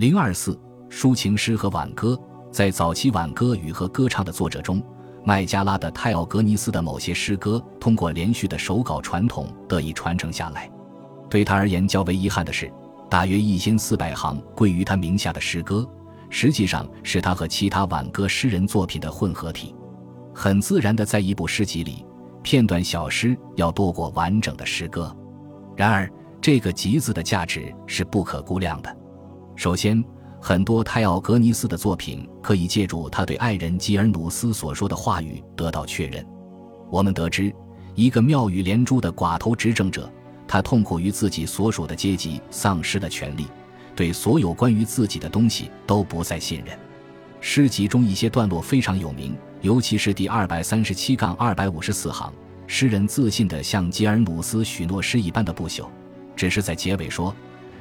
零二四抒情诗和挽歌，在早期挽歌与和歌唱的作者中，麦加拉的泰奥格尼斯的某些诗歌通过连续的手稿传统得以传承下来。对他而言较为遗憾的是，大约一千四百行归于他名下的诗歌，实际上是他和其他挽歌诗人作品的混合体。很自然的，在一部诗集里，片段小诗要多过完整的诗歌。然而，这个集子的价值是不可估量的。首先，很多泰奥格尼斯的作品可以借助他对爱人吉尔努斯所说的话语得到确认。我们得知，一个妙语连珠的寡头执政者，他痛苦于自己所属的阶级丧失了权力，对所有关于自己的东西都不再信任。诗集中一些段落非常有名。尤其是第二百三十七杠二百五十四行，诗人自信地向吉尔努斯许诺诗一般的不朽，只是在结尾说：“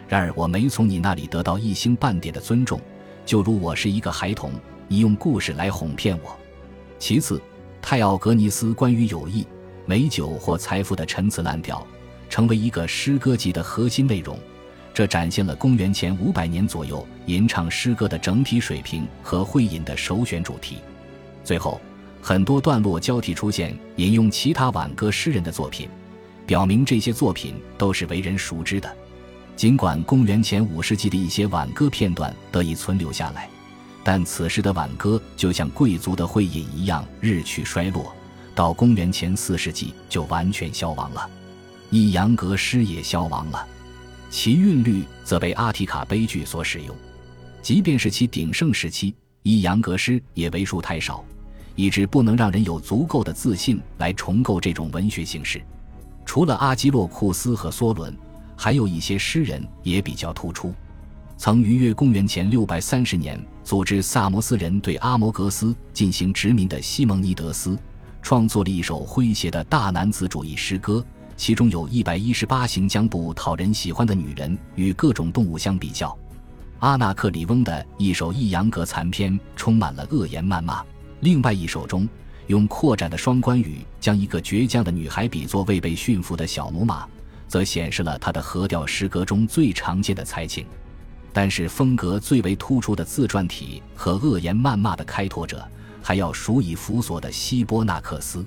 然而我没从你那里得到一星半点的尊重，就如我是一个孩童，你用故事来哄骗我。”其次，泰奥格尼斯关于友谊、美酒或财富的陈词滥调，成为一个诗歌集的核心内容，这展现了公元前五百年左右吟唱诗歌的整体水平和会饮的首选主题。最后，很多段落交替出现引用其他挽歌诗人的作品，表明这些作品都是为人熟知的。尽管公元前五世纪的一些挽歌片段得以存留下来，但此时的挽歌就像贵族的会饮一样日趋衰落，到公元前四世纪就完全消亡了。抑扬格诗也消亡了，其韵律则被阿提卡悲剧所使用。即便是其鼎盛时期，抑扬格诗也为数太少。以致不能让人有足够的自信来重构这种文学形式。除了阿基洛库斯和梭伦，还有一些诗人也比较突出。曾逾越公元前六百三十年组织萨摩斯人对阿摩格斯进行殖民的西蒙尼德斯，创作了一首诙谐的大男子主义诗歌，其中有一百一十八行将不讨人喜欢的女人与各种动物相比较。阿纳克里翁的一首抑扬格残篇充满了恶言谩骂。另外一首中，用扩展的双关语将一个倔强的女孩比作未被驯服的小母马，则显示了他的和调诗歌中最常见的才情。但是，风格最为突出的自传体和恶言谩骂的开拓者，还要数以弗所的希波纳克斯。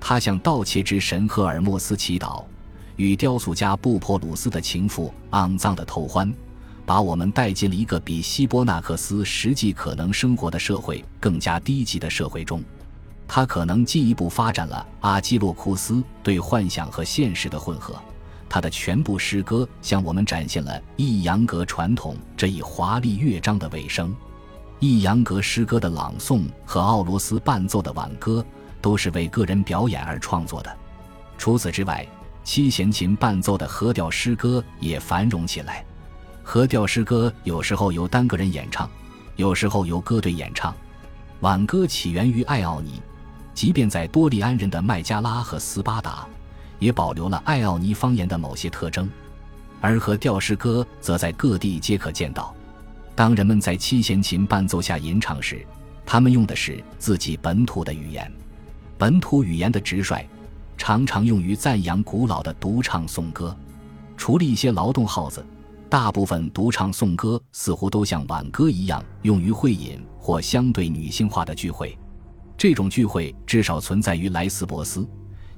他向盗窃之神赫尔墨斯祈祷，与雕塑家布珀鲁斯的情妇肮脏的偷欢。把我们带进了一个比希波纳克斯实际可能生活的社会更加低级的社会中，他可能进一步发展了阿基洛库斯对幻想和现实的混合。他的全部诗歌向我们展现了抑扬格传统这一华丽乐章的尾声。抑扬格诗歌的朗诵和奥罗斯伴奏的挽歌都是为个人表演而创作的。除此之外，七弦琴伴奏的和调诗歌也繁荣起来。和调诗歌有时候由单个人演唱，有时候由歌队演唱。挽歌起源于爱奥尼，即便在多利安人的麦加拉和斯巴达，也保留了爱奥尼方言的某些特征。而和调诗歌则在各地皆可见到。当人们在七弦琴伴奏下吟唱时，他们用的是自己本土的语言。本土语言的直率，常常用于赞扬古老的独唱颂歌，除了一些劳动号子。大部分独唱颂歌似乎都像挽歌一样用于会饮或相对女性化的聚会。这种聚会至少存在于莱斯博斯，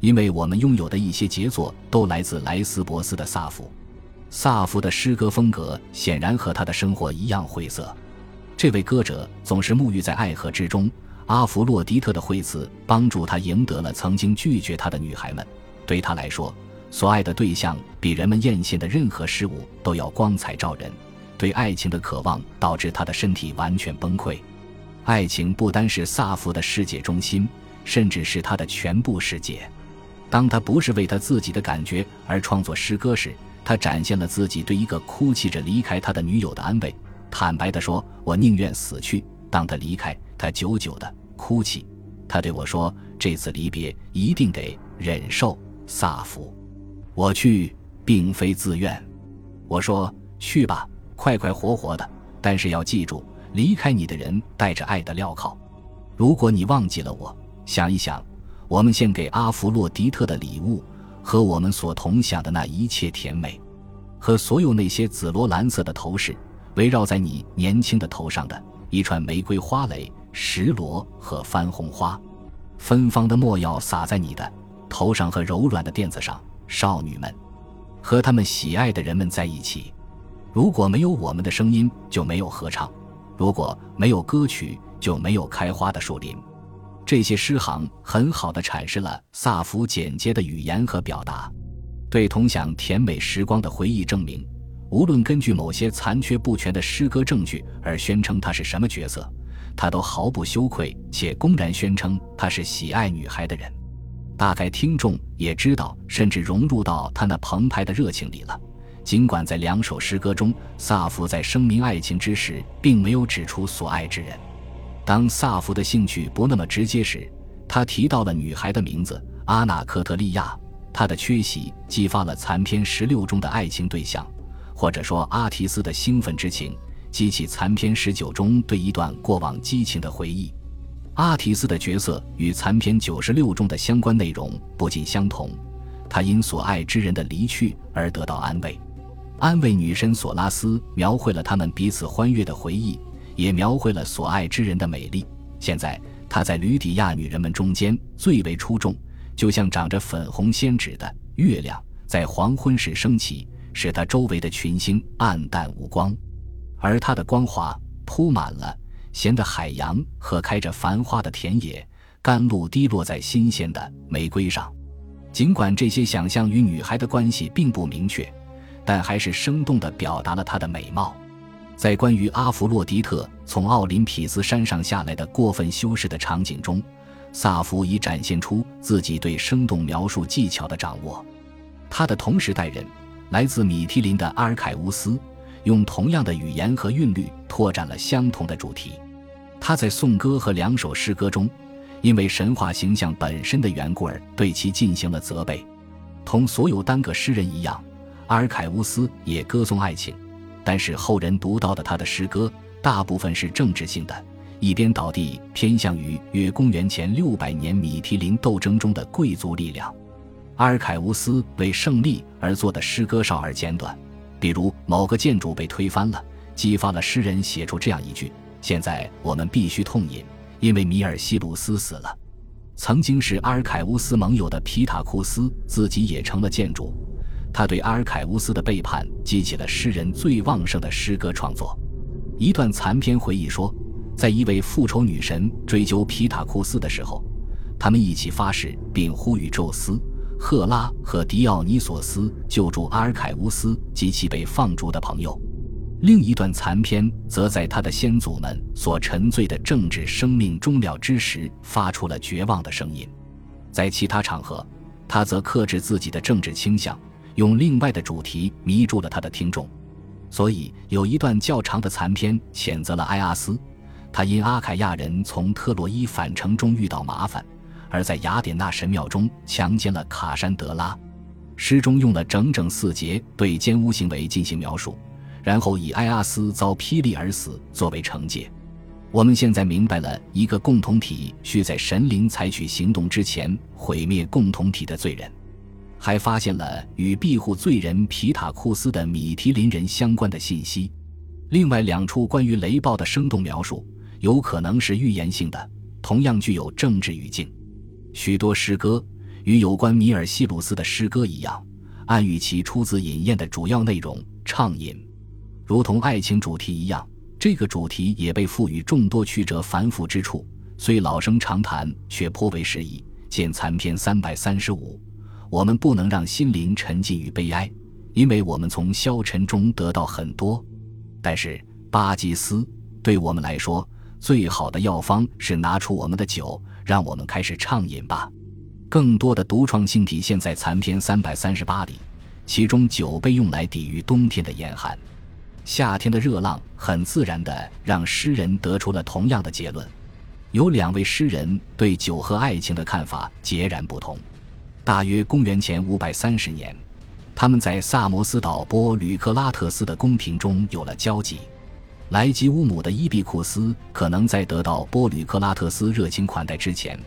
因为我们拥有的一些杰作都来自莱斯博斯的萨福。萨福的诗歌风格显然和他的生活一样晦涩。这位歌者总是沐浴在爱河之中。阿弗洛狄特的惠赐帮助他赢得了曾经拒绝他的女孩们。对他来说。所爱的对象比人们艳羡的任何事物都要光彩照人，对爱情的渴望导致他的身体完全崩溃。爱情不单是萨福的世界中心，甚至是他的全部世界。当他不是为他自己的感觉而创作诗歌时，他展现了自己对一个哭泣着离开他的女友的安慰。坦白地说，我宁愿死去。当他离开，他久久的哭泣。他对我说：“这次离别一定得忍受。”萨福。我去，并非自愿。我说：“去吧，快快活活的。但是要记住，离开你的人带着爱的镣铐。如果你忘记了我，想一想，我们献给阿弗洛狄特的礼物，和我们所同享的那一切甜美，和所有那些紫罗兰色的头饰，围绕在你年轻的头上的一串玫瑰花蕾、石螺和番红花，芬芳的墨药洒在你的头上和柔软的垫子上。少女们，和他们喜爱的人们在一起。如果没有我们的声音，就没有合唱；如果没有歌曲，就没有开花的树林。这些诗行很好的阐释了萨福简洁的语言和表达，对同享甜美时光的回忆证明。无论根据某些残缺不全的诗歌证据而宣称他是什么角色，他都毫不羞愧且公然宣称他是喜爱女孩的人。大概听众也知道，甚至融入到他那澎湃的热情里了。尽管在两首诗歌中，萨福在声明爱情之时，并没有指出所爱之人。当萨福的兴趣不那么直接时，他提到了女孩的名字阿纳克特利亚。她的缺席激发了残篇十六中的爱情对象，或者说阿提斯的兴奋之情，激起残篇十九中对一段过往激情的回忆。阿提斯的角色与残篇九十六中的相关内容不尽相同，他因所爱之人的离去而得到安慰。安慰女神索拉斯描绘了他们彼此欢悦的回忆，也描绘了所爱之人的美丽。现在他在吕底亚女人们中间最为出众，就像长着粉红仙指的月亮在黄昏时升起，使他周围的群星暗淡无光，而他的光华铺满了。咸的海洋和开着繁花的田野，甘露滴落在新鲜的玫瑰上。尽管这些想象与女孩的关系并不明确，但还是生动地表达了她的美貌。在关于阿弗洛狄特从奥林匹斯山上下来的过分修饰的场景中，萨福已展现出自己对生动描述技巧的掌握。他的同时代人，来自米提林的阿尔凯乌斯。用同样的语言和韵律拓展了相同的主题。他在颂歌和两首诗歌中，因为神话形象本身的缘故而对其进行了责备。同所有单个诗人一样，阿尔凯乌斯也歌颂爱情，但是后人读到的他的诗歌大部分是政治性的，一边倒地偏向于约公元前六百年米提林斗争中的贵族力量。阿尔凯乌斯为胜利而作的诗歌少而简短。比如某个建筑被推翻了，激发了诗人写出这样一句：“现在我们必须痛饮，因为米尔西鲁斯死了。”曾经是阿尔凯乌斯盟友的皮塔库斯自己也成了建筑，他对阿尔凯乌斯的背叛激起了诗人最旺盛的诗歌创作。一段残篇回忆说，在一位复仇女神追究皮塔库斯的时候，他们一起发誓并呼吁宙斯。赫拉和狄奥尼索斯救助阿尔凯乌斯及其被放逐的朋友。另一段残篇则在他的先祖们所沉醉的政治生命终了之时，发出了绝望的声音。在其他场合，他则克制自己的政治倾向，用另外的主题迷住了他的听众。所以，有一段较长的残篇谴责了埃阿斯，他因阿凯亚人从特洛伊返程中遇到麻烦。而在雅典娜神庙中强奸了卡珊德拉，诗中用了整整四节对奸污行为进行描述，然后以埃阿斯遭霹雳而死作为惩戒。我们现在明白了一个共同体需在神灵采取行动之前毁灭共同体的罪人，还发现了与庇护罪人皮塔库斯的米提林人相关的信息。另外两处关于雷暴的生动描述有可能是预言性的，同样具有政治语境。许多诗歌与有关米尔西鲁斯的诗歌一样，暗喻其出自饮宴的主要内容——畅饮。如同爱情主题一样，这个主题也被赋予众多曲折繁复之处，虽老生常谈，却颇为适宜。见残篇三百三十五。我们不能让心灵沉浸于悲哀，因为我们从消沉中得到很多。但是巴基斯对我们来说，最好的药方是拿出我们的酒。让我们开始畅饮吧。更多的独创性体现在残篇三百三十八里，其中酒被用来抵御冬天的严寒，夏天的热浪很自然地让诗人得出了同样的结论。有两位诗人对酒和爱情的看法截然不同。大约公元前五百三十年，他们在萨摩斯岛波吕克拉特斯的宫廷中有了交集。莱吉乌姆的伊庇库斯可能在得到波吕克拉特斯热情款待之前，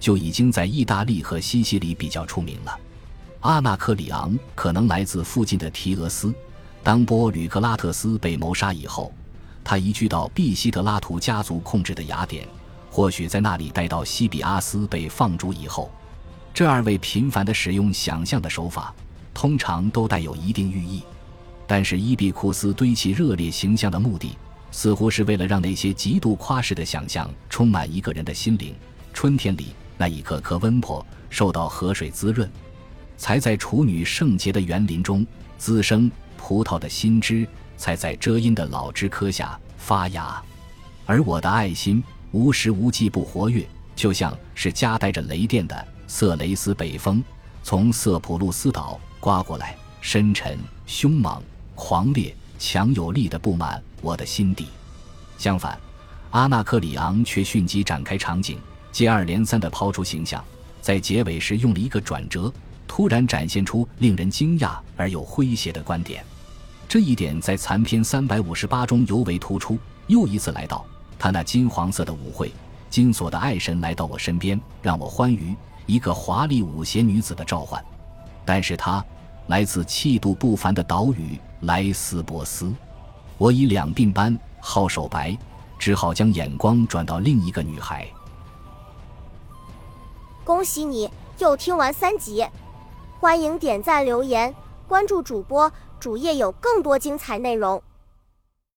就已经在意大利和西西里比较出名了。阿纳克里昂可能来自附近的提俄斯，当波吕克拉特斯被谋杀以后，他移居到毕希德拉图家族控制的雅典，或许在那里待到西比阿斯被放逐以后。这二位频繁地使用想象的手法，通常都带有一定寓意。但是伊壁库斯堆砌热烈形象的目的，似乎是为了让那些极度夸饰的想象充满一个人的心灵。春天里那一颗颗温婆受到河水滋润，才在处女圣洁的园林中滋生；葡萄的新枝才在遮阴的老枝柯下发芽。而我的爱心无时无际不活跃，就像是夹带着雷电的。色雷斯北风从色普路斯岛刮过来，深沉、凶猛、狂烈、强有力的布满我的心底。相反，阿纳克里昂却迅即展开场景，接二连三地抛出形象，在结尾时用了一个转折，突然展现出令人惊讶而又诙谐的观点。这一点在残篇三百五十八中尤为突出。又一次来到他那金黄色的舞会，金锁的爱神来到我身边，让我欢愉。一个华丽舞鞋女子的召唤，但是她来自气度不凡的岛屿莱斯博斯。我以两鬓斑好手白，只好将眼光转到另一个女孩。恭喜你又听完三集，欢迎点赞、留言、关注主播，主页有更多精彩内容。